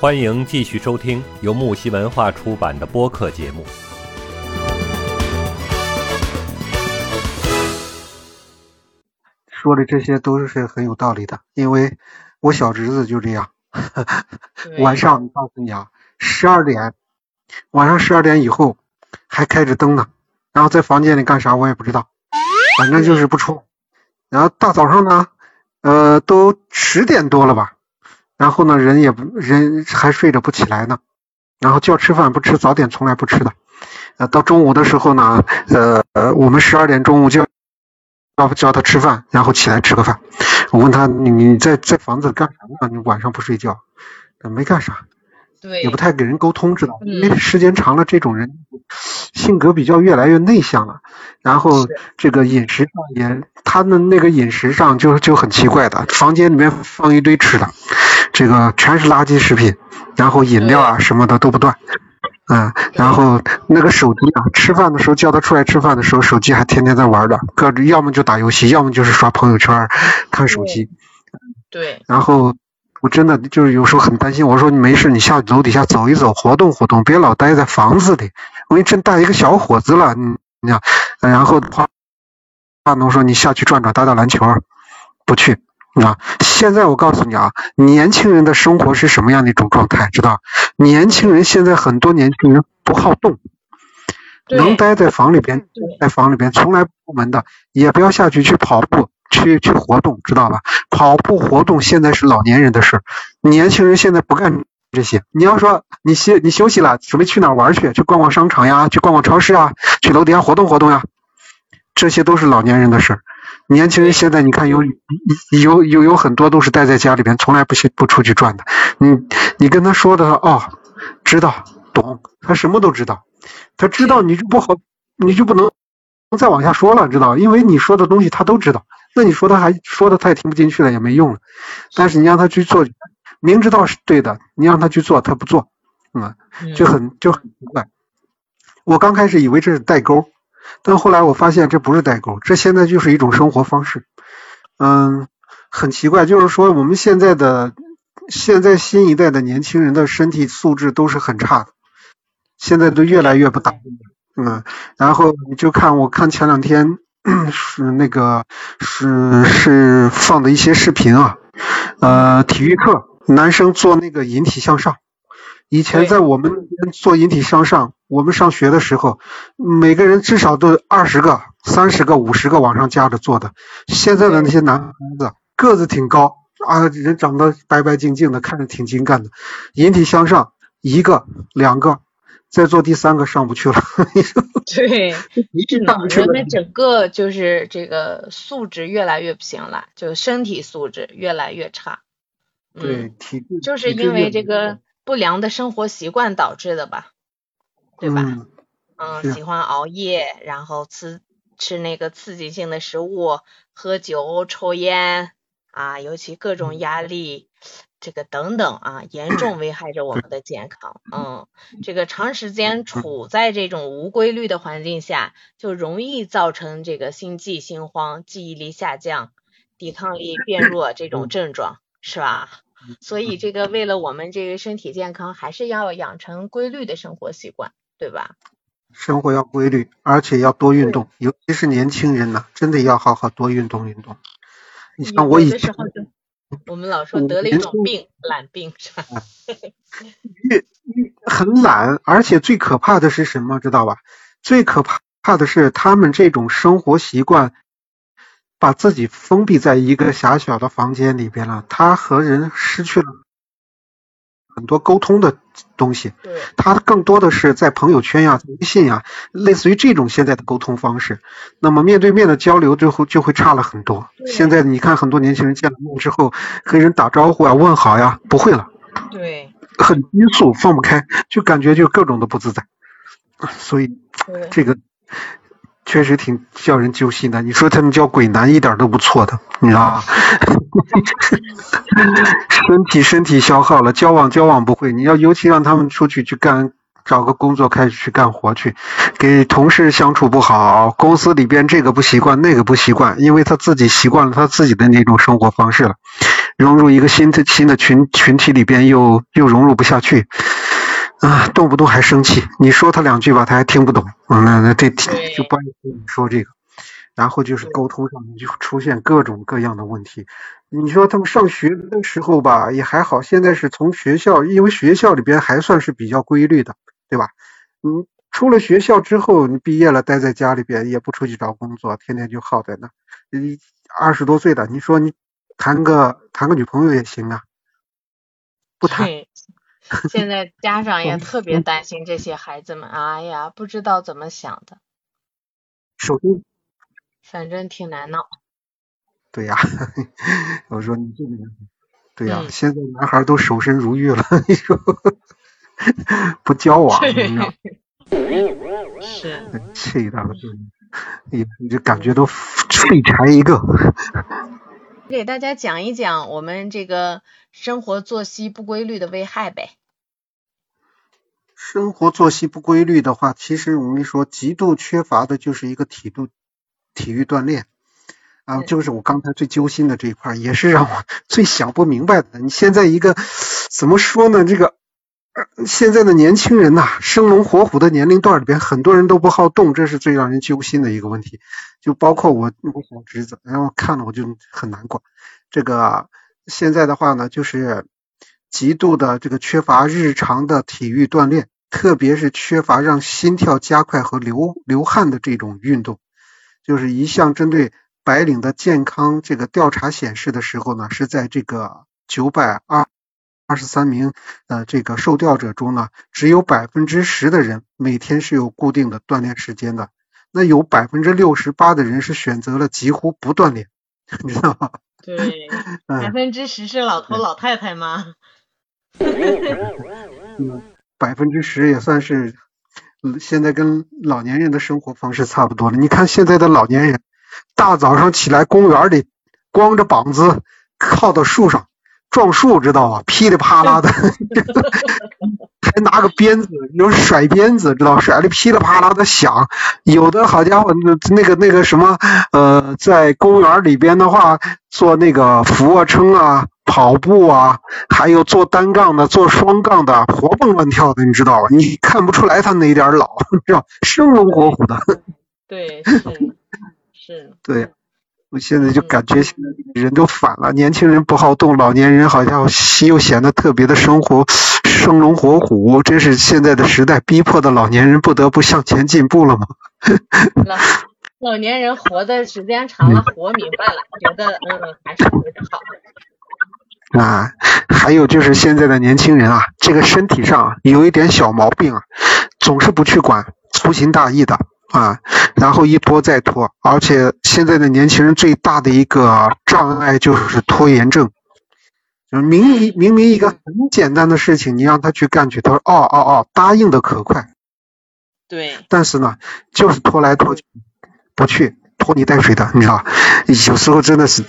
欢迎继续收听由木西文化出版的播客节目。说的这些都是很有道理的，因为我小侄子就这样，晚上告诉你啊，十二点，晚上十二点以后还开着灯呢，然后在房间里干啥我也不知道，反正就是不出。然后大早上呢，呃，都十点多了吧，然后呢人也不人还睡着不起来呢，然后叫吃饭不吃，早点从来不吃的，呃，到中午的时候呢，呃呃，我们十二点中午就。叫叫他吃饭，然后起来吃个饭。我问他：“你你在在房子干啥呢？你晚上不睡觉？”没干啥，对，也不太给人沟通，知道因为时间长了，这种人性格比较越来越内向了。然后这个饮食上也，他的那个饮食上就就很奇怪的，房间里面放一堆吃的，这个全是垃圾食品，然后饮料啊什么的都不断。嗯，然后那个手机啊，吃饭的时候叫他出来吃饭的时候，手机还天天在玩的，各要么就打游戏，要么就是刷朋友圈、看手机。对。然后我真的就是有时候很担心，我说你没事，你下楼底下走一走，活动活动，别老待在房子里。我给你真大一个小伙子了，你你讲，然后话大农说你下去转转，打打篮球，不去。啊，现在我告诉你啊，年轻人的生活是什么样的一种状态？知道？年轻人现在很多年轻人不好动，能待在房里边，在房里边从来不出门的，也不要下去去跑步，去去活动，知道吧？跑步活动现在是老年人的事，年轻人现在不干这些。你要说你休你休息了，准备去哪玩去？去逛逛商场呀，去逛逛超市啊，去楼底下活动活动呀，这些都是老年人的事。年轻人现在你看有有有有很多都是待在家里边，从来不去不出去转的。你你跟他说的哦，知道懂，他什么都知道，他知道你就不好，你就不能再往下说了，知道？因为你说的东西他都知道，那你说他还说的他也听不进去了，也没用了。但是你让他去做，明知道是对的，你让他去做，他不做，嗯，就很就很奇怪。我刚开始以为这是代沟。但后来我发现这不是代沟，这现在就是一种生活方式。嗯，很奇怪，就是说我们现在的现在新一代的年轻人的身体素质都是很差的，现在都越来越不打。嗯，然后你就看，我看前两天是那个是是放的一些视频啊，呃，体育课男生做那个引体向上。以前在我们做引体向上，我们上学的时候，每个人至少都二十个、三十个、五十个往上加着做的。现在的那些男孩子个子挺高啊，人长得白白净净的，看着挺精干的。引体向上一个、两个，再做第三个上不去了。对，人们整个就是这个素质越来越不行了，就身体素质越来越差。对，体就是因为这个。不良的生活习惯导致的吧，对吧？嗯，喜欢熬夜，然后吃吃那个刺激性的食物，喝酒、抽烟啊，尤其各种压力，这个等等啊，严重危害着我们的健康。嗯，这个长时间处在这种无规律的环境下，就容易造成这个心悸、心慌、记忆力下降、抵抗力变弱这种症状，是吧？所以，这个为了我们这个身体健康，还是要养成规律的生活习惯，对吧？生活要规律，而且要多运动，尤其是年轻人呢，真的要好好多运动运动。你像我以前，我们老说得了一种病，懒病是吧？越越很懒，而且最可怕的是什么？知道吧？最可怕怕的是他们这种生活习惯。把自己封闭在一个狭小的房间里边了，他和人失去了很多沟通的东西。对，他更多的是在朋友圈呀、微信呀，类似于这种现在的沟通方式。那么面对面的交流最后就会差了很多。现在你看很多年轻人见了面之后，跟人打招呼啊、问好呀，不会了。对，很拘束，放不开，就感觉就各种的不自在。所以这个。确实挺叫人揪心的。你说他们叫鬼男一点都不错的，你知道吗？身体身体消耗了，交往交往不会。你要尤其让他们出去去干，找个工作开始去干活去，给同事相处不好，公司里边这个不习惯那个不习惯，因为他自己习惯了他自己的那种生活方式了。融入一个新的新的群群体里边，又又融入不下去，啊，动不动还生气。你说他两句吧，他还听不懂。嗯，那那这 就不爱听你说这个。然后就是沟通上面就出现各种各样的问题。你说他们上学的时候吧，也还好。现在是从学校，因为学校里边还算是比较规律的，对吧？嗯。出了学校之后，你毕业了，待在家里边也不出去找工作，天天就耗在那。你二十多岁的，你说你谈个谈个女朋友也行啊，不谈。现在家长也特别担心这些孩子们，哎呀，不知道怎么想的。首先，反正挺难闹。对呀，我说你这个人，对呀，现在男孩都守身如玉了，你说不交往，你知道。是，气的，你你就感觉都废柴一个。给大家讲一讲我们这个生活作息不规律的危害呗。生活作息不规律的话，其实我们说极度缺乏的就是一个体度体育锻炼啊，就是我刚才最揪心的这一块，也是让我最想不明白的。你现在一个怎么说呢？这个。现在的年轻人呐，生龙活虎的年龄段里边，很多人都不好动，这是最让人揪心的一个问题。就包括我我小侄子，然后看了我就很难过。这个现在的话呢，就是极度的这个缺乏日常的体育锻炼，特别是缺乏让心跳加快和流流汗的这种运动。就是一项针对白领的健康这个调查显示的时候呢，是在这个九百二。二十三名呃这个受调者中呢，只有百分之十的人每天是有固定的锻炼时间的，那有百分之六十八的人是选择了几乎不锻炼，你知道吗？对，百分之十是老头老太太吗？百分之十也算是现在跟老年人的生活方式差不多了。你看现在的老年人，大早上起来公园里光着膀子靠到树上。撞树知道吧？噼里啪啦的，还拿个鞭子，有甩鞭子，知道甩的噼里啪啦的响。有的好家伙，那那个那个什么，呃，在公园里边的话，做那个俯卧撑啊，跑步啊，还有做单杠的，做双杠的，活蹦乱跳的，你知道吧？你看不出来他哪点老，知道生龙活虎的。对，是是。对。我现在就感觉现在人都反了，年轻人不好动，老年人好像又显得特别的生活生龙活虎，真是现在的时代逼迫的老年人不得不向前进步了吗？老老年人活的时间长了，活明白了，觉得嗯还是活着好。啊，还有就是现在的年轻人啊，这个身体上有一点小毛病啊，总是不去管，粗心大意的。啊，然后一拖再拖，而且现在的年轻人最大的一个障碍就是拖延症，就是明明明明一个很简单的事情，你让他去干去，他说哦哦哦，答应的可快，对，但是呢，就是拖来拖去，不去，拖泥带水的，你知道有时候真的是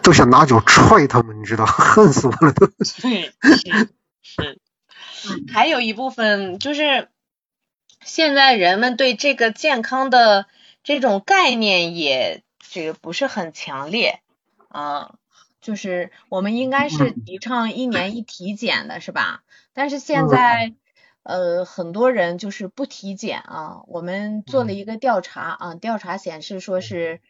都想拿脚踹他们，你知道，恨死我了都。对，是是，还有一部分就是。现在人们对这个健康的这种概念也这个不是很强烈啊，就是我们应该是提倡一年一体检的是吧？但是现在呃很多人就是不体检啊。我们做了一个调查啊，调查显示说是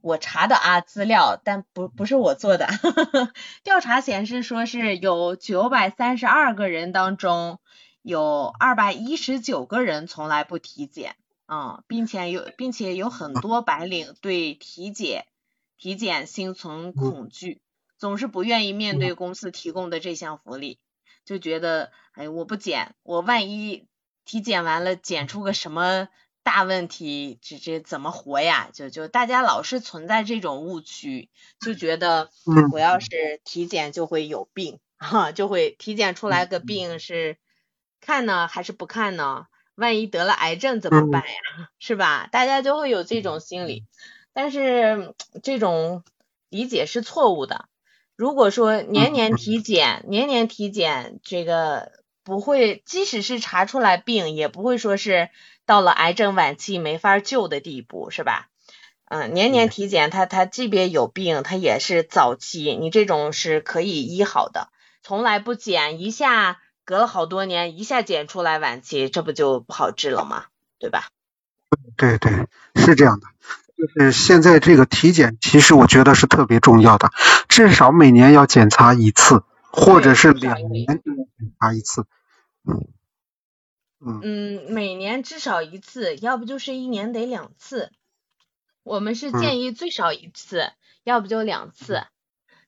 我查的啊资料，但不不是我做的。调查显示说是有九百三十二个人当中。有二百一十九个人从来不体检，啊，并且有，并且有很多白领对体检体检心存恐惧，总是不愿意面对公司提供的这项福利，就觉得，哎，我不检，我万一体检完了检出个什么大问题，这这怎么活呀？就就大家老是存在这种误区，就觉得我要是体检就会有病，哈，就会体检出来个病是。看呢还是不看呢？万一得了癌症怎么办呀？是吧？大家就会有这种心理，但是这种理解是错误的。如果说年年体检，年年体检，这个不会，即使是查出来病，也不会说是到了癌症晚期没法救的地步，是吧？嗯，年年体检，他他即便有病，他也是早期，你这种是可以医好的。从来不检，一下隔了好多年，一下检出来晚期，这不就不好治了吗？对吧？对对，是这样的。就是现在这个体检，其实我觉得是特别重要的，至少每年要检查一次，或者是两年检查一次。嗯嗯，每年至少一次，要不就是一年得两次。我们是建议最少一次，要不就两次。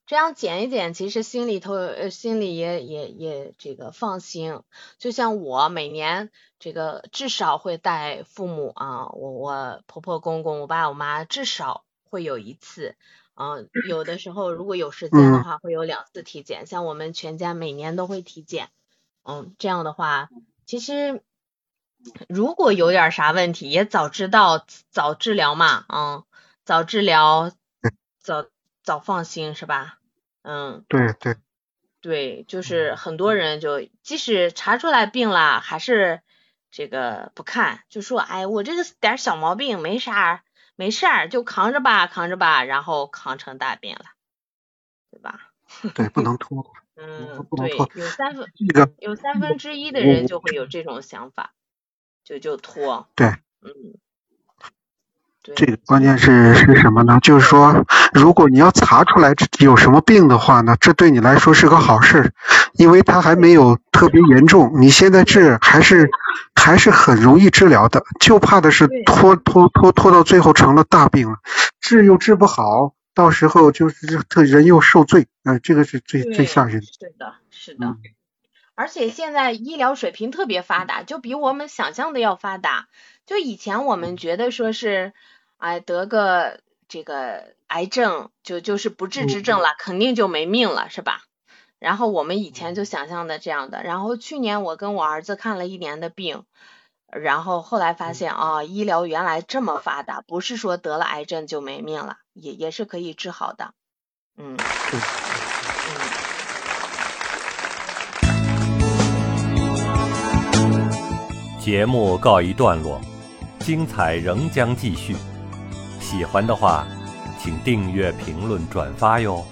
这样减一减，其实心里头呃心里也也也这个放心。就像我每年这个至少会带父母啊，我我婆婆公公我爸我妈至少会有一次，嗯，有的时候如果有时间的话会有两次体检。像我们全家每年都会体检，嗯，这样的话其实如果有点啥问题也早知道早治疗嘛，嗯，早治疗早。早放心是吧？嗯，对对对，就是很多人就即使查出来病了，还是这个不看，就说哎，我这个点小毛病没啥，没事儿，就扛着吧，扛着吧，然后扛成大病了，对吧？对，不能拖。嗯，对，有三分有三分之一的人就会有这种想法，就就拖。对，嗯。这个关键是是什么呢？就是说，如果你要查出来有什么病的话呢，这对你来说是个好事，因为它还没有特别严重。你现在治还是还是很容易治疗的，就怕的是拖拖拖拖到最后成了大病了，治又治不好，到时候就是这人又受罪，呃，这个是最最吓人的。是的，是的。而且现在医疗水平特别发达，就比我们想象的要发达。就以前我们觉得说是。哎，得个这个癌症就就是不治之症了，肯定就没命了，是吧？然后我们以前就想象的这样的。然后去年我跟我儿子看了一年的病，然后后来发现啊，医疗原来这么发达，不是说得了癌症就没命了，也也是可以治好的。嗯。节目告一段落，精彩仍将继续。喜欢的话，请订阅、评论、转发哟。